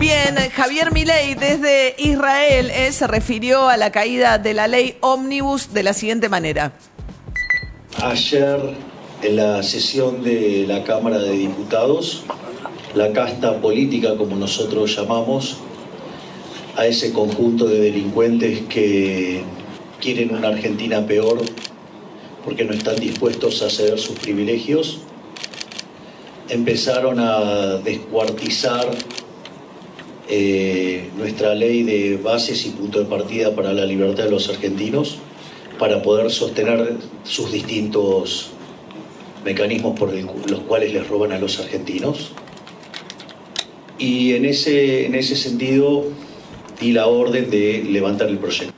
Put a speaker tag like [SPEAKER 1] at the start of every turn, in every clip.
[SPEAKER 1] Bien, Javier Milei desde Israel eh, se refirió a la caída de la ley Omnibus de la siguiente manera.
[SPEAKER 2] Ayer, en la sesión de la Cámara de Diputados, la casta política, como nosotros llamamos, a ese conjunto de delincuentes que quieren una Argentina peor porque no están dispuestos a ceder sus privilegios, empezaron a descuartizar eh, nuestra ley de bases y punto de partida para la libertad de los argentinos para poder sostener sus distintos mecanismos por los cuales les roban a los argentinos. Y en ese, en ese sentido di la orden de levantar el proyecto.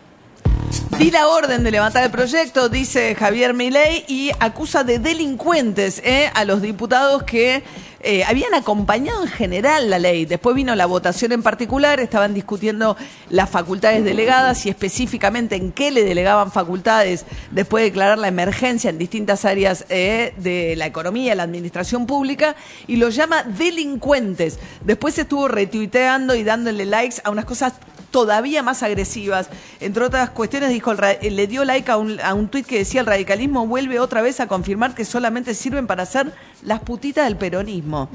[SPEAKER 1] Di la orden de levantar el proyecto, dice Javier Milei, y acusa de delincuentes eh, a los diputados que eh, habían acompañado en general la ley. Después vino la votación en particular, estaban discutiendo las facultades delegadas y específicamente en qué le delegaban facultades después de declarar la emergencia en distintas áreas eh, de la economía, la administración pública, y los llama delincuentes. Después estuvo retuiteando y dándole likes a unas cosas todavía más agresivas. Entre otras cuestiones, dijo, le dio like a un, a un tuit que decía el radicalismo vuelve otra vez a confirmar que solamente sirven para hacer las putitas del peronismo.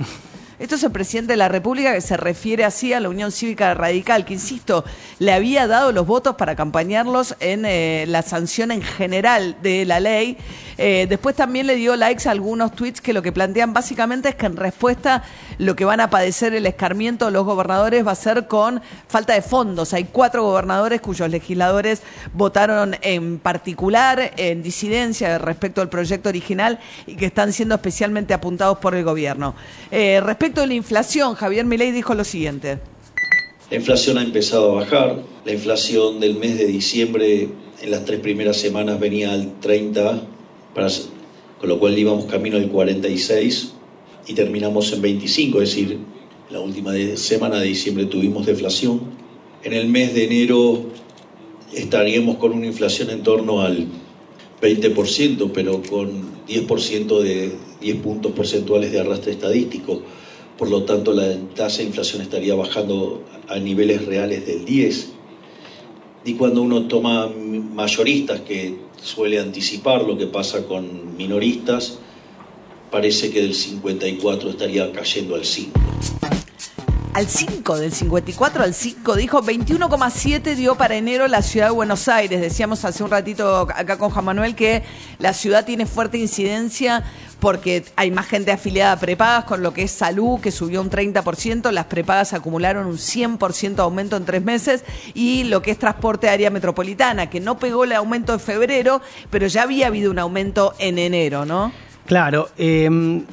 [SPEAKER 1] Esto es el presidente de la República que se refiere así a la Unión Cívica Radical, que insisto, le había dado los votos para acompañarlos en eh, la sanción en general de la ley. Eh, después también le dio likes a algunos tweets que lo que plantean básicamente es que en respuesta lo que van a padecer el escarmiento de los gobernadores va a ser con falta de fondos. Hay cuatro gobernadores cuyos legisladores votaron en particular en disidencia respecto al proyecto original y que están siendo especialmente apuntados por el gobierno. Eh, respecto de la inflación, Javier Milei dijo lo siguiente.
[SPEAKER 2] La inflación ha empezado a bajar. La inflación del mes de diciembre en las tres primeras semanas venía al 30, con lo cual íbamos camino del 46 y terminamos en 25, es decir, la última semana de diciembre tuvimos deflación. En el mes de enero estaríamos con una inflación en torno al 20%, pero con 10% de 10 puntos porcentuales de arrastre estadístico por lo tanto la tasa de inflación estaría bajando a niveles reales del 10. Y cuando uno toma mayoristas, que suele anticipar lo que pasa con minoristas, parece que del 54 estaría cayendo al 5
[SPEAKER 1] al 5, del 54 al 5, dijo 21,7 dio para enero la ciudad de Buenos Aires. Decíamos hace un ratito acá con Juan Manuel que la ciudad tiene fuerte incidencia porque hay más gente afiliada a prepagas, con lo que es salud, que subió un 30%, las prepagas acumularon un 100% aumento en tres meses, y lo que es transporte área metropolitana, que no pegó el aumento de febrero, pero ya había habido un aumento en enero, ¿no?
[SPEAKER 3] Claro, eh,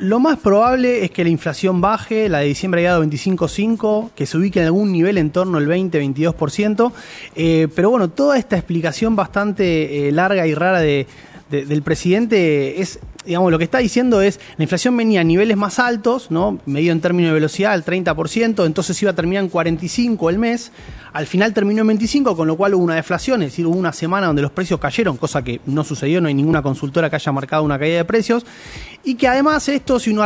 [SPEAKER 3] lo más probable es que la inflación baje, la de diciembre ha llegado a 25,5, que se ubique en algún nivel en torno al 20-22%. Eh, pero bueno, toda esta explicación bastante eh, larga y rara de, del presidente es, digamos, lo que está diciendo es, la inflación venía a niveles más altos, ¿no? Medido en términos de velocidad, al 30%, entonces iba a terminar en 45 el mes, al final terminó en 25, con lo cual hubo una deflación, es decir, hubo una semana donde los precios cayeron, cosa que no sucedió, no hay ninguna consultora que haya marcado una caída de precios, y que además esto, si uno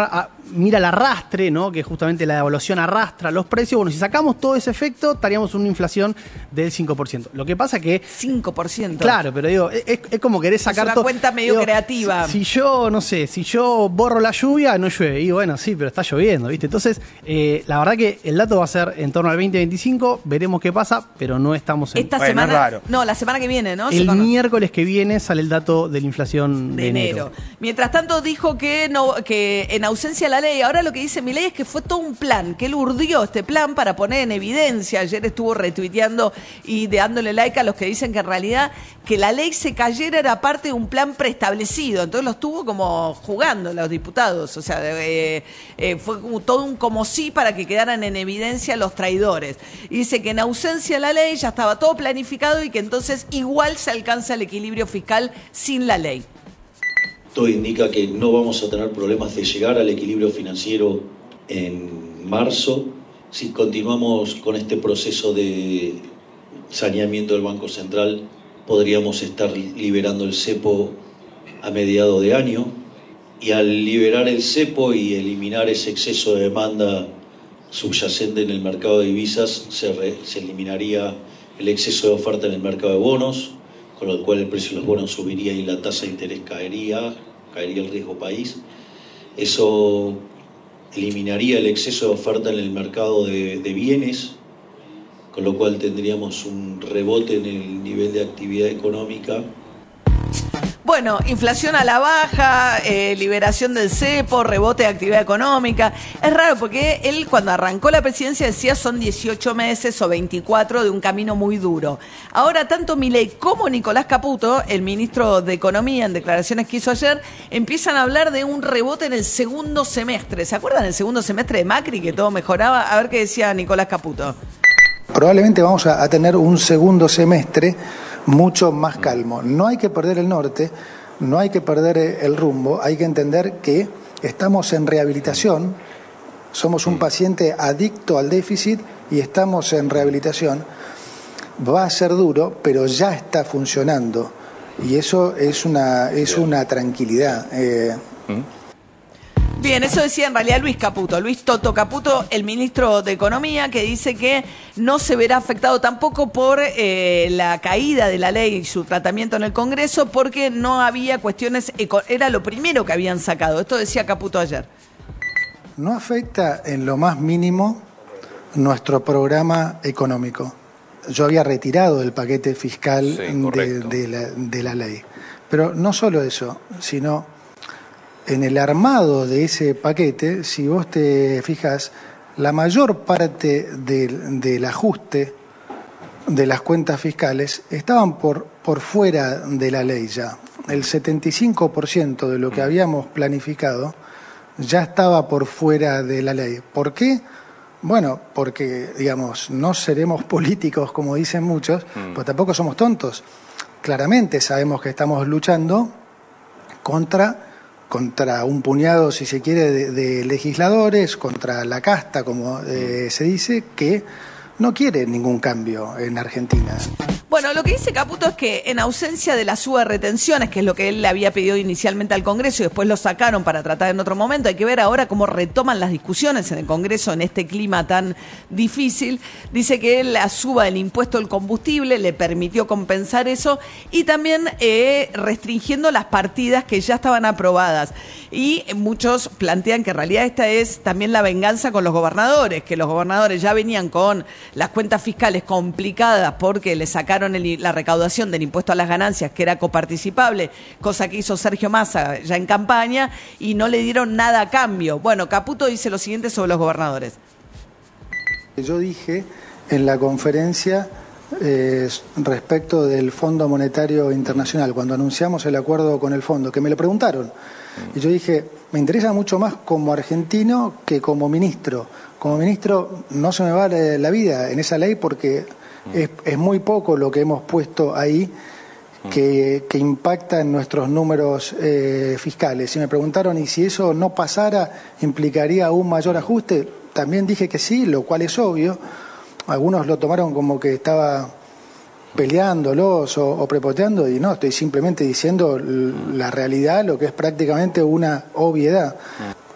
[SPEAKER 3] mira el arrastre, ¿no? que justamente la devaluación arrastra los precios, bueno, si sacamos todo ese efecto, estaríamos en una inflación del 5%. Lo que pasa que...
[SPEAKER 1] 5%.
[SPEAKER 3] Claro, pero digo, es, como querés sacar...
[SPEAKER 1] Es una cuenta medio creativa.
[SPEAKER 3] Si, yo, no sé, si yo borro la lluvia, no llueve. Y bueno, sí, pero está lloviendo, ¿viste? Entonces, eh, la verdad que el dato va a ser en torno al 2025, veremos qué pasa, pero no estamos en...
[SPEAKER 1] Esta semana... No, la semana que viene, ¿no?
[SPEAKER 3] El miércoles que viene sale el dato de la inflación de, enero.
[SPEAKER 1] Mientras tanto, dijo que, no, que en ausencia de la ley, ahora lo que dice mi ley es que fue todo un plan, que él urdió este plan para poner en evidencia. Ayer estuvo retuiteando y dándole like a los que dicen que en realidad que la ley se cayera era parte de un plan preestablecido. Entonces lo estuvo como como jugando los diputados, o sea, eh, eh, fue como todo un como sí para que quedaran en evidencia los traidores. Y dice que en ausencia de la ley ya estaba todo planificado y que entonces igual se alcanza el equilibrio fiscal sin la ley.
[SPEAKER 2] Todo indica que no vamos a tener problemas de llegar al equilibrio financiero en marzo. Si continuamos con este proceso de saneamiento del Banco Central, podríamos estar liberando el cepo a mediado de año. Y al liberar el cepo y eliminar ese exceso de demanda subyacente en el mercado de divisas, se, se eliminaría el exceso de oferta en el mercado de bonos, con lo cual el precio de los bonos subiría y la tasa de interés caería, caería el riesgo país. Eso eliminaría el exceso de oferta en el mercado de, de bienes, con lo cual tendríamos un rebote en el nivel de actividad económica.
[SPEAKER 1] Bueno, inflación a la baja, eh, liberación del cepo, rebote de actividad económica. Es raro porque él cuando arrancó la presidencia decía son 18 meses o 24 de un camino muy duro. Ahora tanto Milei como Nicolás Caputo, el ministro de Economía en declaraciones que hizo ayer, empiezan a hablar de un rebote en el segundo semestre. ¿Se acuerdan del segundo semestre de Macri que todo mejoraba? A ver qué decía Nicolás Caputo.
[SPEAKER 4] Probablemente vamos a, a tener un segundo semestre mucho más calmo. No hay que perder el norte, no hay que perder el rumbo, hay que entender que estamos en rehabilitación, somos un paciente adicto al déficit y estamos en rehabilitación. Va a ser duro, pero ya está funcionando y eso es una, es una tranquilidad. Eh,
[SPEAKER 1] Bien, eso decía en realidad Luis Caputo, Luis Toto Caputo, el ministro de Economía, que dice que no se verá afectado tampoco por eh, la caída de la ley y su tratamiento en el Congreso, porque no había cuestiones, era lo primero que habían sacado. Esto decía Caputo ayer.
[SPEAKER 4] No afecta en lo más mínimo nuestro programa económico. Yo había retirado el paquete fiscal de, de, la, de la ley. Pero no solo eso, sino en el armado de ese paquete, si vos te fijas, la mayor parte del, del ajuste de las cuentas fiscales estaban por, por fuera de la ley ya. El 75% de lo que habíamos planificado ya estaba por fuera de la ley. ¿Por qué? Bueno, porque, digamos, no seremos políticos como dicen muchos, mm. pues tampoco somos tontos. Claramente sabemos que estamos luchando contra contra un puñado, si se quiere, de, legisladores, contra la casta, como eh, se dice, que no quiere ningún cambio en Argentina.
[SPEAKER 1] Bueno, lo que dice Caputo es que en ausencia de la suba de retenciones, que es lo que él le había pedido inicialmente al Congreso y después lo sacaron para tratar en otro momento, hay que ver ahora cómo retoman las discusiones en el Congreso en este clima tan difícil. Dice que la suba del impuesto al combustible le permitió compensar eso y también eh, restringiendo las partidas que ya estaban aprobadas. Y muchos plantean que en realidad esta es también la venganza con los gobernadores, que los gobernadores ya venían con las cuentas fiscales complicadas porque le sacaron el, la recaudación del impuesto a las ganancias, que era coparticipable, cosa que hizo Sergio Massa ya en campaña, y no le dieron nada a cambio. Bueno, Caputo dice lo siguiente sobre los gobernadores.
[SPEAKER 4] Yo dije en la conferencia eh, respecto del Fondo Monetario Internacional, cuando anunciamos el acuerdo con el fondo, que me lo preguntaron. Y yo dije, me interesa mucho más como argentino que como ministro. Como ministro no se me va la vida en esa ley porque es, es muy poco lo que hemos puesto ahí que, que impacta en nuestros números eh, fiscales. Y me preguntaron, ¿y si eso no pasara, implicaría un mayor ajuste? También dije que sí, lo cual es obvio. Algunos lo tomaron como que estaba peleándolos o, o, prepoteando y no, estoy simplemente diciendo la realidad, lo que es prácticamente una obviedad.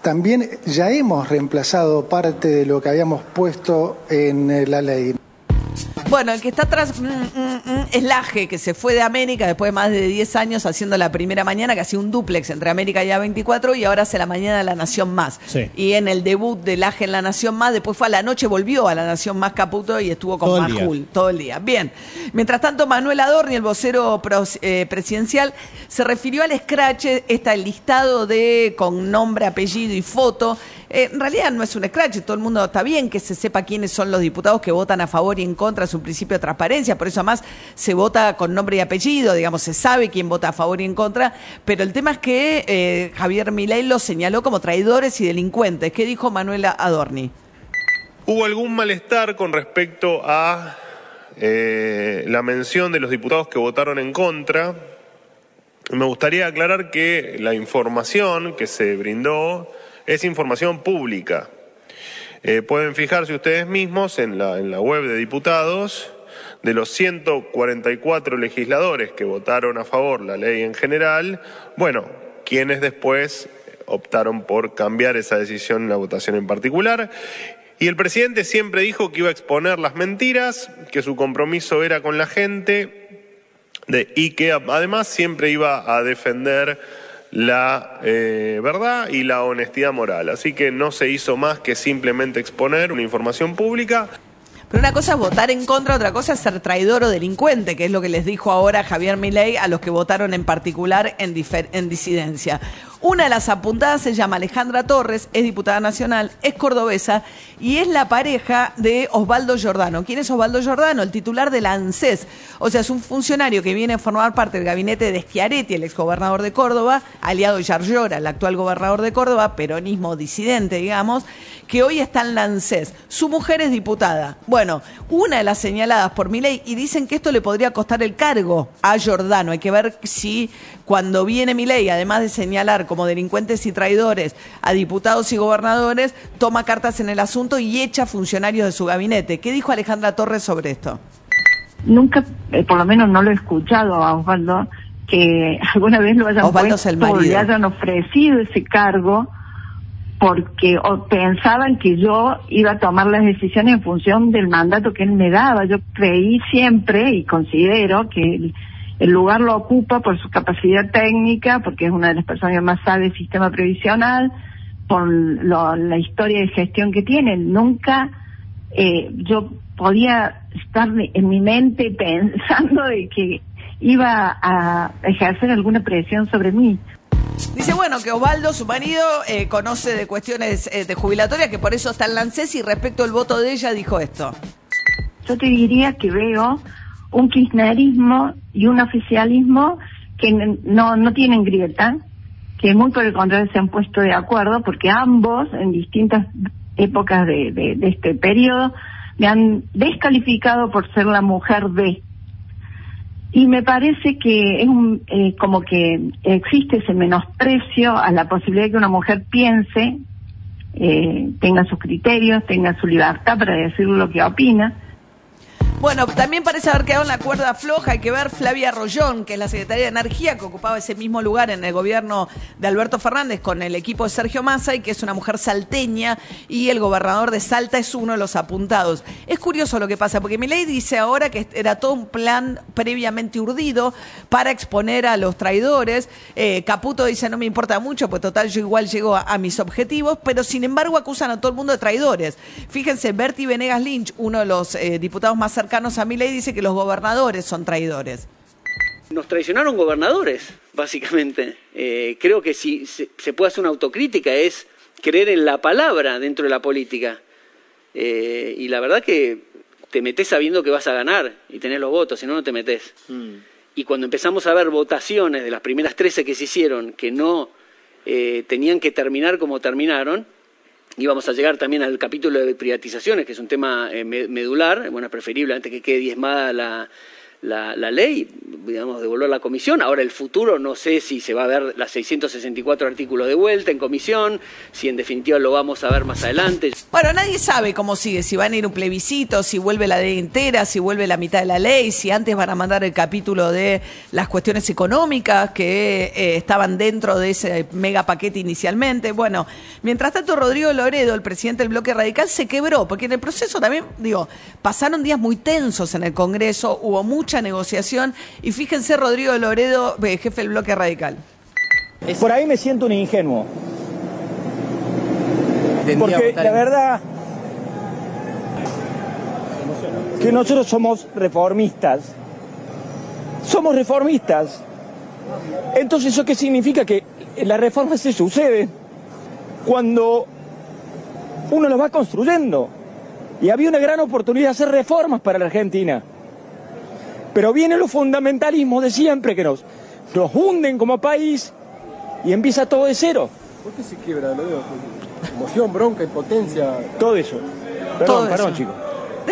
[SPEAKER 4] También ya hemos reemplazado parte de lo que habíamos puesto en la ley.
[SPEAKER 1] Bueno, el que está atrás mm, mm, mm, es Laje, que se fue de América después de más de 10 años haciendo la primera mañana, que hacía un duplex entre América y A24, y ahora hace la mañana de La Nación Más.
[SPEAKER 5] Sí.
[SPEAKER 1] Y en el debut de Laje en La Nación Más, después fue a la noche, volvió a La Nación Más Caputo y estuvo con
[SPEAKER 5] Todo.
[SPEAKER 1] Majul todo el día. Bien. Mientras tanto, Manuel Adorni, el vocero pros- eh, presidencial, se refirió al scratch, está el listado de con nombre, apellido y foto Eh, en realidad no es un scratch, todo el mundo está bien que se sepa quiénes son los diputados que votan a favor y en contra, es un principio de transparencia, por eso además se vota con nombre y apellido, digamos, se sabe quién vota a favor y en contra, pero el tema es que eh, Javier Milei los señaló como traidores y delincuentes. ¿Qué dijo Manuela Adorni?
[SPEAKER 5] Hubo algún malestar con respecto a eh, la mención de los diputados que votaron en contra. Me gustaría aclarar que la información que se brindó es información pública. Eh, pueden fijarse ustedes mismos en la, web de diputados de los 144 legisladores que votaron a favor la ley en general, bueno, quienes después optaron por cambiar esa decisión en la votación en particular. Y el presidente siempre dijo que iba a exponer las mentiras, que su compromiso era con la gente y que además siempre iba a defender la eh, verdad y la honestidad moral. Así que no se hizo más que simplemente exponer una información pública.
[SPEAKER 1] Pero una cosa es votar en contra, otra cosa es ser traidor o delincuente, que es lo que les dijo ahora Javier Milei a los que votaron en particular en, en disidencia. Una de las apuntadas se llama Alejandra Torres, es diputada nacional, es cordobesa y es la pareja de Osvaldo Giordano. ¿Quién es Osvaldo Giordano? El titular de la ANSES. O sea, es un funcionario que viene a formar parte del gabinete de Schiaretti, el exgobernador de Córdoba, aliado de Yarlora, el actual gobernador de Córdoba, peronismo disidente, digamos, que hoy está en la ANSES. Su mujer es diputada. Bueno, una de las señaladas por mi ley y dicen que esto le podría costar el cargo a Giordano. Hay que ver si cuando viene mi ley, además de señalar como delincuentes y traidores a diputados y gobernadores, toma cartas en el asunto y echa funcionarios de su gabinete. ¿Qué dijo Alejandra Torres sobre esto?
[SPEAKER 6] Nunca, eh, por lo menos no lo he escuchado a Osvaldo, que alguna vez lo hayan,
[SPEAKER 1] Osvaldo puesto,
[SPEAKER 6] le hayan ofrecido ese cargo porque pensaban que yo iba a tomar las decisiones en función del mandato que él me daba. Yo creí siempre y considero que el lugar lo ocupa por su capacidad técnica, porque es una de las personas que más sabe del sistema previsional, por la historia de gestión que tiene. Nunca eh, yo podía estar en mi mente pensando de que iba a ejercer alguna presión sobre mí.
[SPEAKER 1] Dice, bueno, que Osvaldo, su marido, eh, conoce de cuestiones eh, de jubilatoria, que por eso está en Lancés y respecto al voto de ella dijo esto.
[SPEAKER 6] Yo te diría que veo un kirchnerismo y un oficialismo que no, no tienen grieta, que muy por el contrario se han puesto de acuerdo, porque ambos en distintas épocas de, de, este periodo me han descalificado por ser la mujer de. Y me parece que es un, eh, como que existe ese menosprecio a la posibilidad de que una mujer piense, eh, tenga sus criterios, tenga su libertad para decir lo que opina
[SPEAKER 1] bueno, también parece haber quedado en la cuerda floja. Hay que ver Flavia Rollón, que es la secretaria de Energía, que ocupaba ese mismo lugar en el gobierno de Alberto Fernández con el equipo de Sergio Massa y que es una mujer salteña y el gobernador de Salta es uno de los apuntados. Es curioso lo que pasa, porque mi ley dice ahora que era todo un plan previamente urdido para exponer a los traidores. Eh, Caputo dice, no me importa mucho, pues total yo igual llego a, mis objetivos, pero sin embargo acusan a todo el mundo de traidores. Fíjense, Bertie Venegas Lynch, uno de los eh, diputados más cercanos cercanos a mi ley dice que los gobernadores son traidores.
[SPEAKER 7] Nos traicionaron gobernadores, básicamente. Eh, creo que si se, puede hacer una autocrítica es creer en la palabra dentro de la política. Eh, y la verdad que te metes sabiendo que vas a ganar y tenés los votos, si no, no te metes. Mm. Y cuando empezamos a ver votaciones de las primeras 13 que se hicieron que no eh, tenían que terminar como terminaron, y vamos a llegar también al capítulo de privatizaciones, que es un tema eh, medular, bueno, preferible antes que quede diezmada la, la, ley, digamos, devolver la comisión. Ahora el futuro, no sé si se va a ver las 664 artículos de vuelta en comisión, si en definitiva lo vamos a ver más adelante.
[SPEAKER 1] Bueno, nadie sabe cómo sigue, si van a ir un plebiscito, si vuelve la ley entera, si vuelve la mitad de la ley, si antes van a mandar el capítulo de las cuestiones económicas que eh, estaban dentro de ese mega paquete inicialmente. Bueno, mientras tanto Rodrigo Loredo, el presidente del bloque radical, se quebró, porque en el proceso también, digo, pasaron días muy tensos en el Congreso, hubo mucho negociación. Y fíjense, Rodrigo Loredo, eh, jefe del bloque radical.
[SPEAKER 8] Por ahí me siento un ingenuo. Porque la verdad que nosotros somos reformistas. Somos reformistas. Entonces, ¿eso qué significa? Que la reforma se sucede cuando uno los va construyendo. Y había una gran oportunidad de hacer reformas para la Argentina. Pero vienen los fundamentalismos de siempre que nos, nos hunden como país y empieza todo de cero.
[SPEAKER 9] ¿Por qué se quiebra? Lo digo, emoción, bronca, impotencia.
[SPEAKER 8] Todo eso. Perdón,
[SPEAKER 1] Todo
[SPEAKER 8] perdón,
[SPEAKER 1] eso.
[SPEAKER 8] chicos.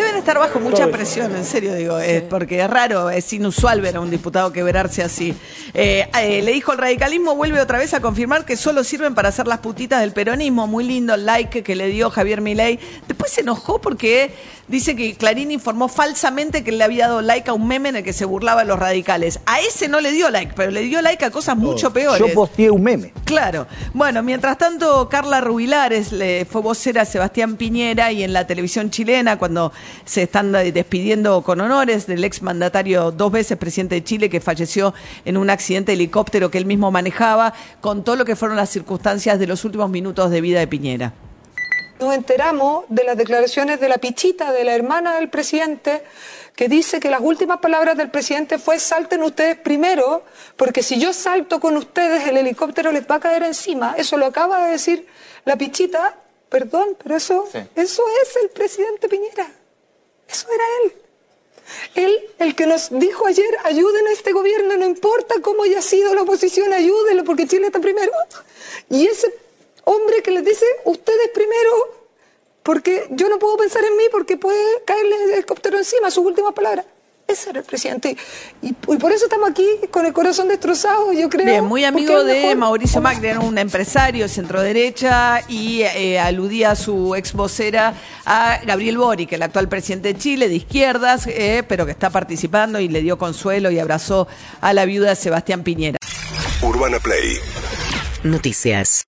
[SPEAKER 1] Deben estar bajo mucha presión, en serio digo, es porque es raro, es inusual ver a un diputado quebrarse así. Eh, eh, le dijo el radicalismo vuelve otra vez a confirmar que solo sirven para hacer las putitas del peronismo. Muy lindo el like que le dio Javier Milei. Después se enojó porque dice que Clarín informó falsamente que le había dado like a un meme en el que se burlaba de los radicales. A ese no le dio like, pero le dio like a cosas mucho peores.
[SPEAKER 10] Yo posteé un meme.
[SPEAKER 1] Claro. Bueno, mientras tanto, Carla Rubilares le fue vocera a Sebastián Piñera y en la televisión chilena, cuando se están despidiendo con honores del ex mandatario, dos veces presidente de Chile, que falleció en un accidente de helicóptero que él mismo manejaba, contó lo que fueron las circunstancias de los últimos minutos de vida de Piñera.
[SPEAKER 11] Nos enteramos de las declaraciones de la pichita, de la hermana del presidente, que dice que las últimas palabras del presidente fue salten ustedes primero, porque si yo salto con ustedes el helicóptero les va a caer encima. Eso lo acaba de decir la pichita. Perdón, pero eso, eso es el presidente Piñera. Eso era él. Él, el que nos dijo ayer, ayuden a este gobierno, no importa cómo haya sido la oposición, ayúdenlo porque Chile está primero. Y ese hombre que les dice, ustedes primero, porque yo no puedo pensar en mí porque puede caerle el helicóptero encima, sus últimas palabras. Ese era el presidente. Y, y por eso estamos aquí con el corazón destrozado, yo creo.
[SPEAKER 1] Bien, muy amigo de
[SPEAKER 11] mejor-
[SPEAKER 1] Mauricio Macri, era un empresario centroderecha y eh, aludía a su ex vocera a Gabriel Boric, el actual presidente de Chile, de izquierdas, eh, pero que está participando y le dio consuelo y abrazó a la viuda Sebastián Piñera.
[SPEAKER 12] Urbana Play
[SPEAKER 13] Noticias.